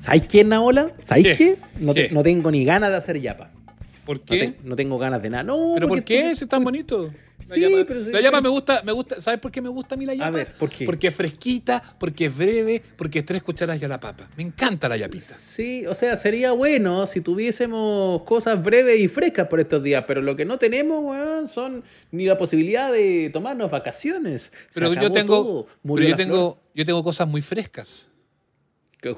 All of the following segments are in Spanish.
¿Sabes quién, Naola? ¿Sabes ¿Qué? qué? No, te- ¿Qué? no tengo ni ganas de hacer yapa. ¿Por No, qué? te- no tengo ganas de nada. No, ¿Pero por qué? Si es tan bonito. La Sí, pero la me gusta, me gusta. ¿Sabes por qué me gusta a mí la yapa? ver, ¿por qué? Porque es fresquita, porque es breve, porque es tres cucharadas y a la papa. Me encanta la yapita. Sí, o sea, sería bueno si tuviésemos cosas breves y frescas por estos días, pero lo que no tenemos, weón, son ni la posibilidad de tomarnos vacaciones. Se Pero yo tengo, pero yo tengo, yo tengo cosas muy frescas.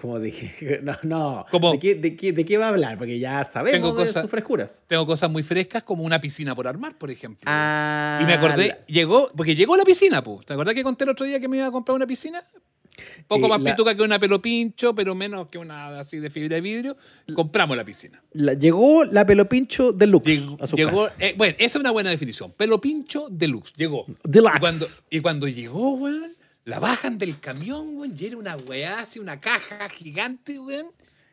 Como dije, no, no. ¿Cómo? ¿De, qué, de, qué, de qué va a hablar? Porque ya sabemos Tengo de cosas- sus frescuras. Tengo cosas muy frescas como una piscina por armar, por ejemplo. Ah, y me acordé, la- llegó, porque llegó la piscina, pues. ¿Te acordás que conté el otro día que me iba a comprar una piscina? Poco Eh, más la- pituca que una pelo pincho, pero menos que una así de fibra de vidrio. Compramos la piscina. la- llegó la pelopincho deluxe Llegó, a su llegó- casa. eh, bueno, esa es una buena definición. Pelo pincho deluxe. Llegó. Deluxe. Y cuando, y cuando llegó, weón, la bajan del camión, weón, y era una weá así, una caja gigante, weón.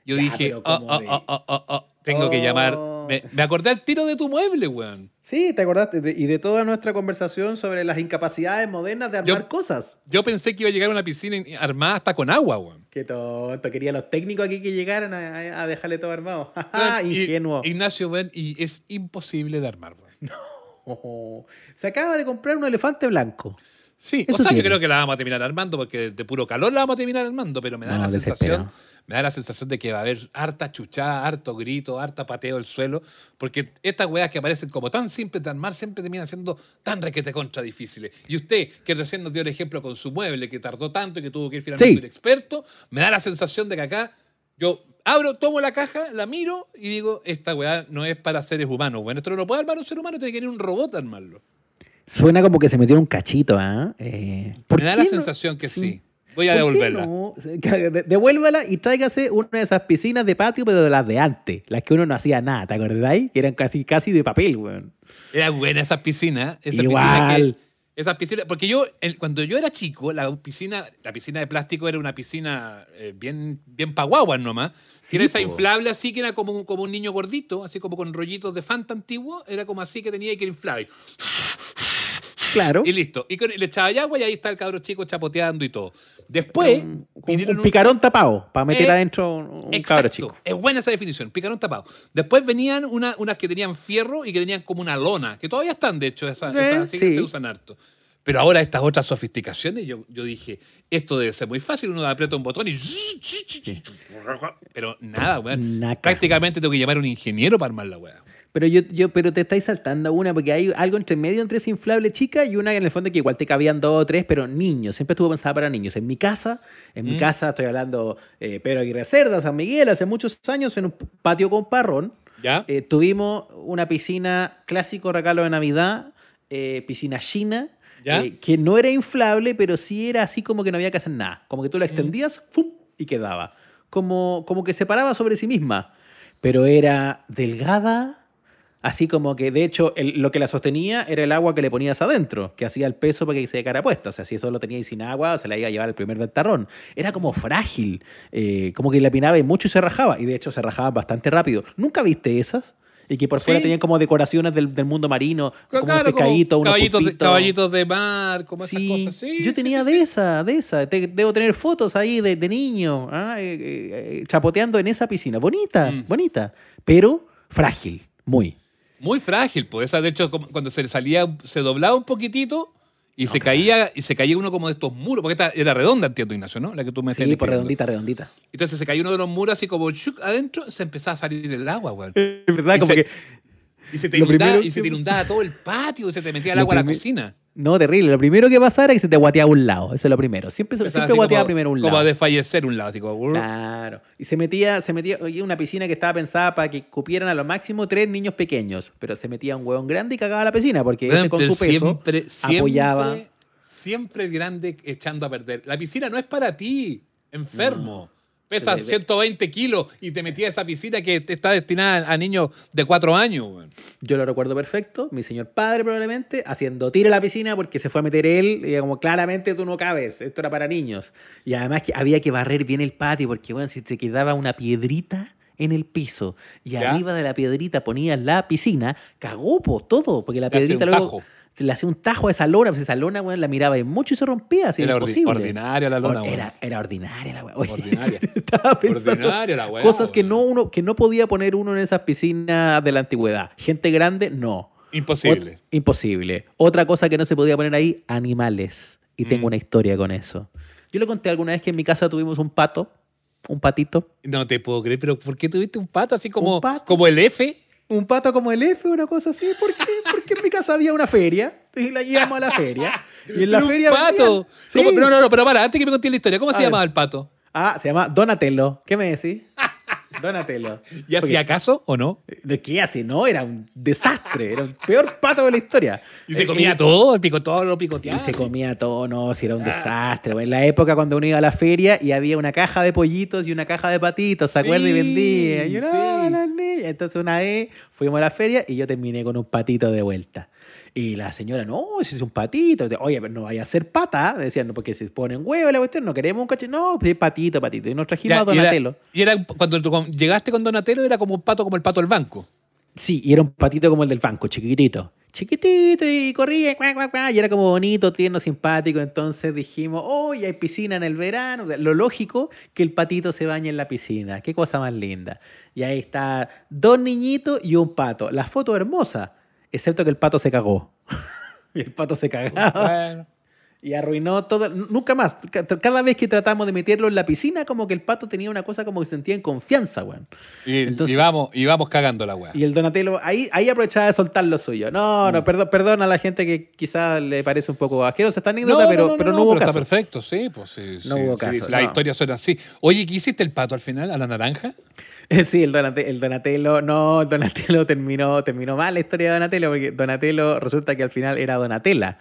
Yo Ya, dije, oh, ¿cómo oh, oh, tengo que llamar. Me, me acordé al tiro de tu mueble, weón. Sí, te acordaste. de- y de toda nuestra conversación sobre las incapacidades modernas de armar Yo- cosas. Yo pensé que iba a llegar una piscina in- armada hasta con agua, weón. Qué tonto. Quería los técnicos aquí que llegaran a, a dejarle todo armado. Weón, Ingenuo. Ignacio, weón, y es imposible de armar, weón. Oh, Se acaba de comprar un elefante blanco. Sí, Eso o sea, yo tiene. creo que la vamos a terminar armando porque de puro calor la vamos a terminar armando, pero me da No, la sensación, me da la sensación de que va a haber harta chuchada, harto grito, harta pateo del suelo, porque estas weas que aparecen como tan simples de armar siempre terminan siendo tan requete contra difíciles. Y usted, que recién nos dio el ejemplo con su mueble, que tardó tanto y que tuvo que ir finalmente Sí. un experto, me da la sensación de que acá yo abro, tomo la caja, la miro y digo, esta weá no es para seres humanos. Bueno, esto no lo puede armar un ser humano, tiene que ir un robot a armarlo. Suena como que se metió un cachito, ¿ah? Eh, ¿por Me da la no? sensación que sí. Voy a ¿Por qué devolverla. no? De- Devuélvala y tráigase una de esas piscinas de patio, pero de las de antes, las que uno no hacía nada, ¿te acordáis? Que eran casi, casi de papel, weón. Era buena esa piscina. Esa Igual. piscina que. Esas piscinas. Porque yo, el- cuando yo era chico, la piscina, la piscina de plástico era una piscina eh, bien, bien paguaguas nomás. Sí, era esa inflable así que era como un, como un niño gordito, así como con rollitos de Fanta antiguo. Era como así que tenía que ir inflable. Claro. Y listo. Y con- le echaba agua y ahí está el cabro chico chapoteando y todo. Después. Un, un un- picarón tapado para meter Eh, adentro un, Exacto. cabro chico. Es buena esa definición, picarón tapado. Después venían una- unas que tenían fierro y que tenían como una lona, que todavía están, de hecho, esas, Eh, esas así que sí. se usan harto. Pero ahora estas otras sofisticaciones, yo, yo dije, esto debe ser muy fácil, uno aprieta un botón y... Pero nada, weón. Prácticamente tengo que llamar a un ingeniero para armar la weá. Pero yo, yo, pero te estáis saltando una, porque hay algo entre medio entre esa inflable chica y una en el fondo que igual te cabían dos o tres, pero niños. Siempre estuvo pensada para niños. En mi casa, en Mm. mi casa estoy hablando eh, Pedro Aguirre Cerda, San Miguel, hace muchos años, en un patio con parrón, ¿Ya? eh, tuvimos una piscina clásico regalo de Navidad, eh, piscina china, ¿Ya? eh, que no era inflable, pero sí era así como que no había que hacer nada. Como que tú la extendías ¡fum! y quedaba. Como, como que se paraba sobre sí misma. Pero era delgada, así como que de hecho el- lo que la sostenía era el agua que le ponías adentro, que hacía el peso para que se quedara puesta. O sea, si eso lo teníais sin agua, se la iba a llevar el primer ventarrón. Era como frágil, eh, como que la pinaba y mucho y se rajaba. Y de hecho se rajaban bastante rápido. ¿Nunca viste esas? Y que por fuera Sí. tenían como decoraciones del, del mundo marino, como Claro, un pescadito, como unos caballitos, de, caballitos de mar, como Sí, esas cosas. Sí, yo tenía de esa, de esa. Te- debo tener fotos ahí de, de niño, ah, eh, eh, eh, chapoteando en esa piscina. Bonita, Mm. bonita, pero frágil, muy. Muy frágil, pues. Esa, de hecho, cuando se le salía, se doblaba un poquitito y se caía y se caía uno como de estos muros, porque esta era redonda, entiendo, Ignacio, ¿no? La que tú me Sí, por describiendo. redondita, redondita. Entonces se cayó uno de los muros así como chuc, adentro, se empezaba a salir el agua, weón. Es verdad, Y como se- que. Y se te inundaba, y se te inundaba todo el patio, y se te metía el agua a la cocina. No, terrible. Lo primero que pasara es que se te guateaba un lado. Eso es lo primero. Siempre, Empezaba siempre así guateaba como- primero un Como a lado. desfallecer un lado, así como... Claro. Y se metía, se metía, oye, una piscina que estaba pensada para que cupieran a lo máximo tres niños pequeños. Pero se metía un hueón grande y cagaba la piscina, porque ese con su peso siempre, siempre, apoyaba. Siempre el grande echando a perder. La piscina no es para ti, enfermo. Pesa Pero de- 120 kilos y te metía a esa piscina que está destinada a niños de 4 años. Yo lo recuerdo perfecto, mi señor padre probablemente, haciendo tiro a la piscina porque se fue a meter él, y como claramente tú no cabes, esto era para niños. Y además que había que barrer bien el patio porque, bueno, si te quedaba una piedrita en el piso y ¿Ya? arriba de la piedrita ponías la piscina, cagó po, todo, porque la piedrita luego... tajo. Le hacía un tajo a esa lona, pues esa lona, weón, la miraba y mucho y se rompía, así Era era ordi- imposible. ordinaria la lona, Or- weón. era, era ordinaria la. Oye, Ordinaria. estaba pensando Ordinaria la weá, Cosas que weón. no, uno, que no podía poner uno en esas piscinas de la antigüedad. Gente grande, no. Imposible. Ot- imposible. Otra cosa que no se podía poner ahí, animales. Y Mm. tengo una historia con eso. Yo le conté alguna vez que en mi casa tuvimos un pato, un patito. No te puedo creer, pero ¿por qué tuviste un pato así como, como el F? Un pato como el F, una cosa así. ¿Por qué? Mi casa había una feria y la llevamos a la feria. Y en la Pero un feria. pato. Sí. No, no, no, pero para, antes que me conté la historia, ¿cómo A se ver. llamaba el pato? Ah, se llama Donatello. ¿Qué me decís? Donatello. ¿Y hacía caso o no? ¿De qué hace? No, era un desastre. Era el peor pato de la historia. Y se Eh, comía eh, todo, el pico, todo lo Y picoteaba. se comía todo, no, si era un desastre. En la época cuando uno iba a la feria y había una caja de pollitos y una caja de patitos, ¿se acuerdan? Y vendía. Y yo, no, sí. las niñas. Entonces una vez fuimos a la feria y yo terminé con un patito de vuelta. Y la señora, no, ese es un patito. Oye, pero no vaya a ser pata. Decían, no, porque se ponen huevos la cuestión, no queremos un cacho. No, pues patito, patito. Y nos trajimos Ya, a y era- Donatello. Y era, cuando tú llegaste con Donatello, era como un pato, como el pato del banco. Sí, y era un patito como el del banco, chiquitito. Chiquitito y corría, cuac, cuac, y era como bonito, tierno, simpático. Entonces dijimos, oh, y hay piscina en el verano. Lo lógico que el patito se bañe en la piscina. Qué cosa más linda. Y ahí está dos niñitos y un pato. La foto hermosa, excepto que el pato se cagó. y el pato se cagaba. Bueno. Y arruinó todo. Nunca más. Ca- Cada vez que tratamos de meterlo en la piscina, como que el pato tenía una cosa como que se sentía en confianza, weón. Y, Entonces- y vamos, y vamos cagando la weá. Y el Donatello, ahí, ahí aprovechaba de soltar lo suyo. No, Mm. no, perdón, perdón a la gente que quizás le parece un poco asquerosa esta anécdota, pero, pero no, hubo pero caso. Está perfecto, sí, pues sí. No sí, hubo sí, caso, Las no. historias son así. Oye, ¿qué hiciste el pato al final? ¿A la naranja? Sí, el, Donate- el Donatello, no, el Donatello terminó, terminó mal la historia de Donatello, porque Donatello resulta que al final era Donatella.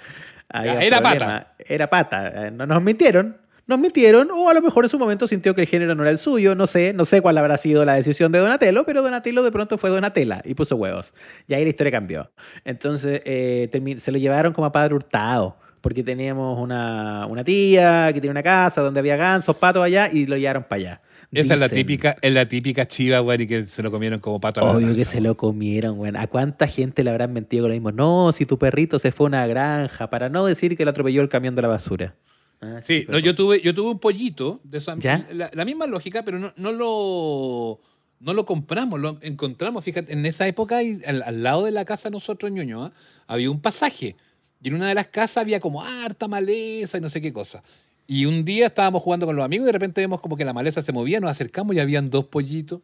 Había era problema. pata. Era pata. No nos mintieron. Nos mintieron, o a lo mejor en su momento sintió que el género no era el suyo, no sé, no sé cuál habrá sido la decisión de Donatello, pero Donatello de pronto fue Donatella y puso huevos. Y ahí la historia cambió. Entonces eh, se lo llevaron como a Padre Hurtado, porque teníamos una, una tía que tenía una casa donde había gansos, patos allá, y lo llevaron para allá. Esa es la típica, es la típica chiva, weón, y que se lo comieron como pato a la Obvio que se weón. lo comieron, güey. ¿A cuánta gente le habrán mentido con lo mismo? No, si tu perrito se fue a una granja, para no decir que lo atropelló el camión de la basura. Ah, Sí, no, yo tuve, yo tuve un pollito de esa, ¿Ya? La, la misma lógica, pero no, no lo no lo compramos, lo encontramos. Fíjate, en esa época, al, al lado de la casa nosotros en Ñuñoa, había un pasaje. Y en una de las casas había como harta maleza y no sé qué cosa. Y un día estábamos jugando con los amigos y de repente vemos como que la maleza se movía, nos acercamos y habían dos pollitos.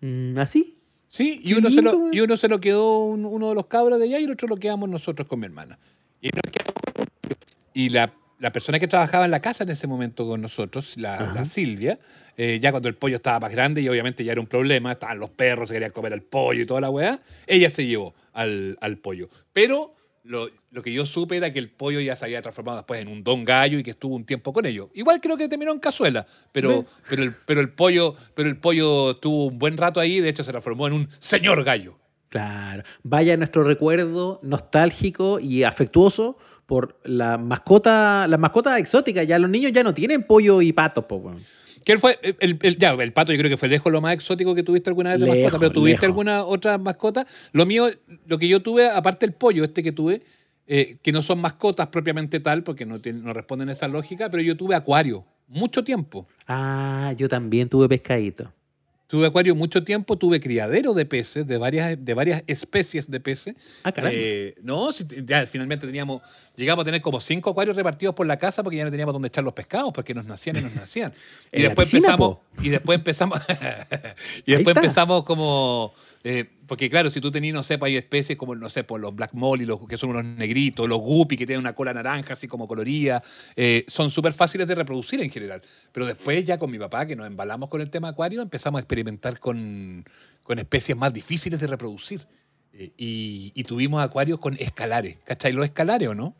Mm, ¿Así? Sí, y uno, se lo, y uno se lo quedó un- uno de los cabros de allá y el otro lo quedamos nosotros con mi hermana. Y la, la persona que trabajaba en la casa en ese momento con nosotros, la, la Silvia, eh, ya cuando el pollo estaba más grande y obviamente ya era un problema, estaban los perros, se querían comer al pollo y toda la weá, ella se llevó al, al pollo. Pero lo, lo que yo supe era que el pollo ya se había transformado después en un don gallo y que estuvo un tiempo con ellos. Igual creo que terminó en cazuela, pero, pero, el, pero, el pollo, pero el pollo estuvo un buen rato ahí, de hecho se transformó en un señor gallo. Claro. Vaya nuestro recuerdo nostálgico y afectuoso por la mascota, las mascotas exóticas. Ya los niños ya no tienen pollo y patos, po, weón. ¿Quién fue? El, el- el- ya, el pato yo creo que fue lejos lo más exótico que tuviste alguna vez de mascota, pero ¿tuviste alguna otra mascota? Lo mío, lo que yo tuve, aparte del pollo este que tuve, eh, que no son mascotas propiamente tal, porque no, tienen- no responden a esa lógica, pero yo tuve acuario mucho tiempo. Ah, yo también tuve pescadito. Tuve acuario mucho tiempo, tuve criadero de peces, de varias, de varias especies de peces. Ah, caramba. Eh, no, ya finalmente teníamos, llegamos a tener como cinco acuarios repartidos por la casa porque ya no teníamos dónde echar los pescados, porque nos nacían y nos nacían. Y después piscina, empezamos, y después empezamos, y después empezamos como, eh, porque claro, si tú tenías, no sé, pues hay especies como, no sé, por los black molly, los que son unos negritos, los guppy que tienen una cola naranja así como colorida, eh, son súper fáciles de reproducir en general. Pero después ya con mi papá, que nos embalamos con el tema acuario, empezamos a experimentar con, con especies más difíciles de reproducir. Eh, y, y tuvimos acuarios con escalares. ¿Cachai los escalares o no?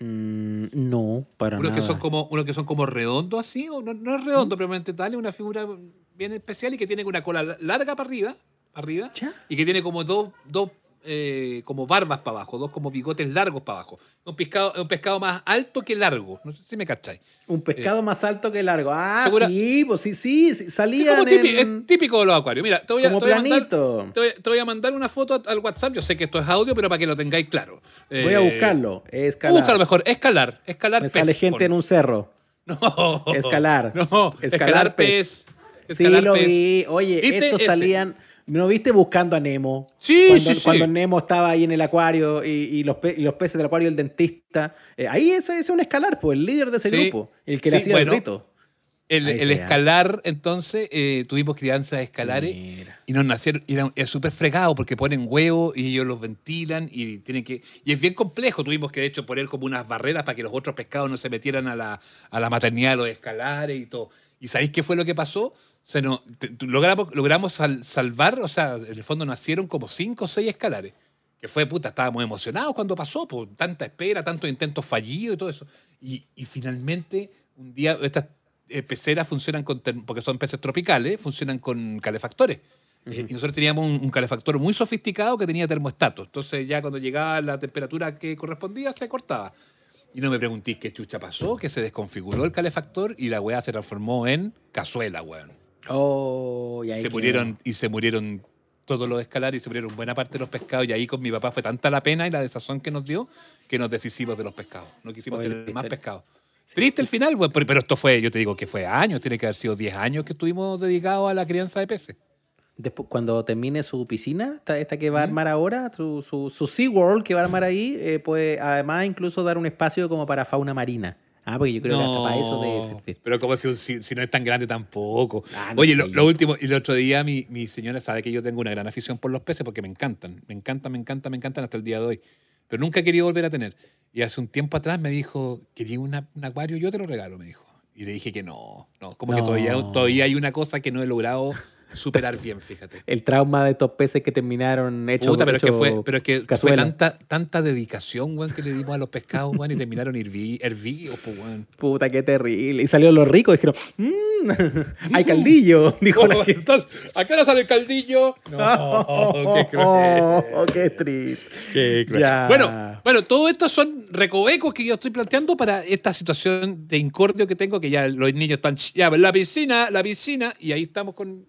Mm, no, para Unos nada. que son como, unos que son como redondos así, o no, no es redondo propiamente tal, es una figura bien especial y que tiene una cola la- larga para arriba, arriba Ya. y que tiene como dos, dos eh, como barbas para abajo, dos como bigotes largos para abajo. Un pescado, un pescado más alto que largo. No sé si me cacháis. Un pescado más alto que largo. Ah, ¿segura? sí, pues sí, sí, sí, Es, en- es típico de los acuarios. Mira, te voy a, te voy a mandar, planito. te voy, te voy a mandar una foto al WhatsApp. Yo sé que esto es audio, pero para que lo tengáis claro. Voy a Eh, buscarlo. Escalar. Búscalo mejor. Escalar. Escalar Me pez. sale gente en un cerro. No. Escalar. No. Escalar, Escalar pez. Sí, Escalar lo pez. vi. Oye, estos Ese. salían. ¿No viste buscando a Nemo? Sí, cuando, sí, sí. Cuando Nemo estaba ahí en el acuario y, y los, pe- y los peces del acuario el dentista. Eh, ahí ese es un escalar, pues, el líder de ese Sí, grupo. El que le hacía bueno. el rito. El, escalar, entonces, eh, tuvimos crianzas escalares Mira. y nos nacieron, y era- es súper fregado porque ponen huevos y ellos los ventilan y tienen que, y es bien complejo, tuvimos que de hecho poner como unas barreras para que los otros pescados no se metieran a la, a la maternidad de los escalares y todo. ¿Y sabéis qué fue lo que pasó? Se nos, te- logramos logramos sal- salvar, o sea, en el fondo nacieron como cinco o seis escalares. Que fue, puta, estábamos emocionados cuando pasó, por tanta espera, tantos intentos fallidos y todo eso. Y, y finalmente, un día, estas eh, peceras funcionan con, porque son peces tropicales, funcionan con calefactores. Eh, y nosotros teníamos un, un calefactor muy sofisticado que tenía termostatos. Entonces ya cuando llegaba la temperatura que correspondía, se cortaba. Y no me preguntéis qué chucha pasó, que se desconfiguró el calefactor y la weá se transformó en cazuela, weón. Oh, y ahí Se quedó. murieron y se murieron todos los escalares y se murieron buena parte de los pescados. Y ahí con mi papá fue tanta la pena y la desazón que nos dio que nos deshicimos de los pescados. No quisimos Oye, tener más pescados. Triste el final, pero esto fue, yo te digo que fue años, tiene que haber sido 10 años que estuvimos dedicados a la crianza de peces. Después, cuando termine su piscina, esta, esta que va a armar ahora, su, su, su SeaWorld que va a armar ahí, eh, puede además incluso dar un espacio como para fauna marina. Ah, porque yo creo que hasta para eso debe servir. Pero como si, si- si no es tan grande tampoco. Ah, no Oye, lo, lo último, y el otro día mi, mi señora sabe que yo tengo una gran afición por los peces porque me encantan. Me encantan, me encantan, me encantan hasta el día de hoy. Pero nunca he querido volver a tener. Y hace un tiempo atrás me dijo, quería una- un acuario, yo te lo regalo, me dijo. Y le dije que no, no, como que No. todavía, todavía hay una cosa que no he logrado superar bien, fíjate. El trauma de estos peces que terminaron hechos. Puta, pero es que hecho fue, pero es que fue tanta, tanta dedicación, weón, que le dimos a los pescados, weón, y terminaron hervidos, pues, weón. Puta, qué terrible. Y salieron los ricos y dijeron, mmm, hay caldillo. Dijo la gente. Entonces, ¿A qué hora sale el caldillo? No, qué cruel. Oh, qué triste. Qué cruel. Bueno, bueno, todo esto son recovecos que yo estoy planteando para esta situación de incordio que tengo, que ya los niños están, ya, la piscina, la piscina, y ahí estamos con...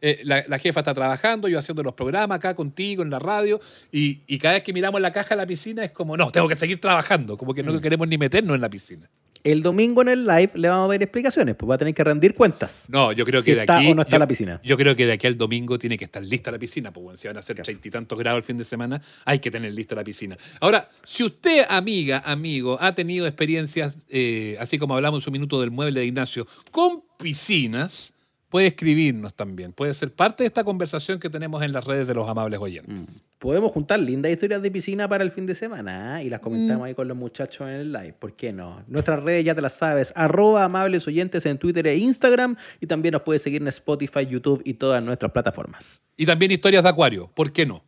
eh, la, la jefa está trabajando, yo haciendo los programas acá contigo en la radio, y, y cada vez que miramos la caja de la piscina es como, no, tengo que seguir trabajando, como que no queremos ni meternos en la piscina. El domingo en el live le vamos a ver explicaciones, pues va a tener que rendir cuentas. No, yo creo Si que de está aquí. o no está yo, la piscina. Yo creo que de aquí al domingo tiene que estar lista la piscina, pues bueno, si van a ser treinta y tantos grados el fin de semana, hay que tener lista la piscina. Ahora, si usted, amiga, amigo, ha tenido experiencias, eh, así como hablamos en su minuto del mueble de Ignacio, con piscinas, puede escribirnos también. Puede ser parte de esta conversación que tenemos en las redes de los amables oyentes. Podemos juntar lindas historias de piscina para el fin de semana ¿ah? y las comentamos Mm. ahí con los muchachos en el live. ¿Por qué no? Nuestras redes ya te las sabes. Arroba amables oyentes en Twitter e Instagram. Y también nos puedes seguir en Spotify, YouTube y todas nuestras plataformas. Y también historias de acuario, ¿por qué no?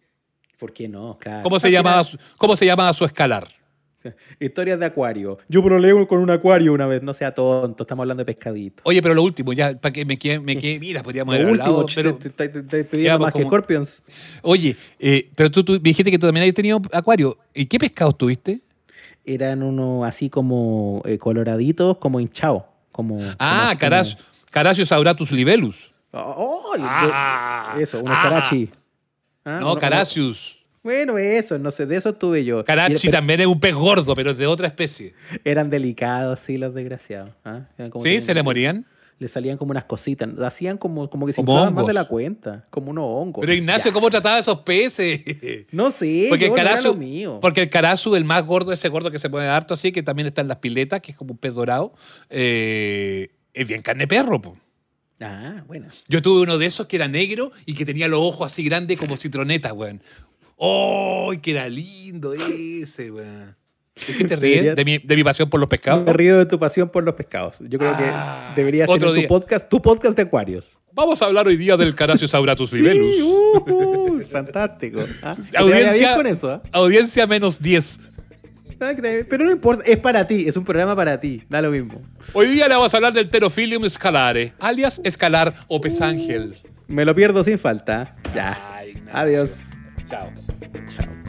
¿Por qué no? Claro. ¿Cómo se, llamaba, ¿Cómo se llamaba su escalar? Historias de acuario. Yo probé con un acuario una vez. No sea tonto. Estamos hablando de pescadito. Oye, pero lo último, ya, para que me quede, me quede- mira, podríamos Lo haber último, hablado, pero... te, te- te- te pidiendo Ya, pues, más que Scorpions. Oye, eh, pero tú, tú me dijiste que tú también habías tenido acuario. ¿Y qué pescados tuviste? Eran unos así como eh, coloraditos, como hinchados. Como, Ah, libellus. como- ¡Ay! de- Ah, eso, unos ah. carachi. Ah, No, Caracius. Bueno, eso, no sé, de eso tuve yo. Carachi Y- pero también es un pez gordo, pero es de otra especie. Eran delicados, sí, los desgraciados. como ¿Sí? ¿Se le morían? Le salían como unas cositas. Hacían como, como que se inflaban más de la cuenta. Como unos hongos. Pero Ignacio, Ya. ¿cómo trataba a esos peces? No sé, Porque yo, el no era carazu, lo mío. porque el carazu, el más gordo, ese gordo que se pone harto así, que también está en las piletas, que es como un pez dorado, eh, es bien carne perro. Ah, bueno. Yo tuve uno de esos que era negro y que tenía los ojos así grandes como citronetas, weón. ¡Oh, que era lindo ese, weón! ¿De qué te ríes? Debería- ¿De mi, de mi pasión por los pescados? Me río de tu pasión por los pescados. Yo creo Ah, que deberías otro tener tu día. podcast, tu podcast de acuarios. Vamos a hablar hoy día del Caracius auratus libellus. Sí, uh, fantástico. Ah, Audiencia, con eso. ¿ah? audiencia menos 10. Ah, que te- Pero no importa, es para ti, es un programa para ti, da lo mismo. Hoy día le vamos a hablar del Pterophilium scalare, alias escalar o pesángel. Me lo pierdo sin falta. Ya. Ay. Adiós. Ciao. Ciao.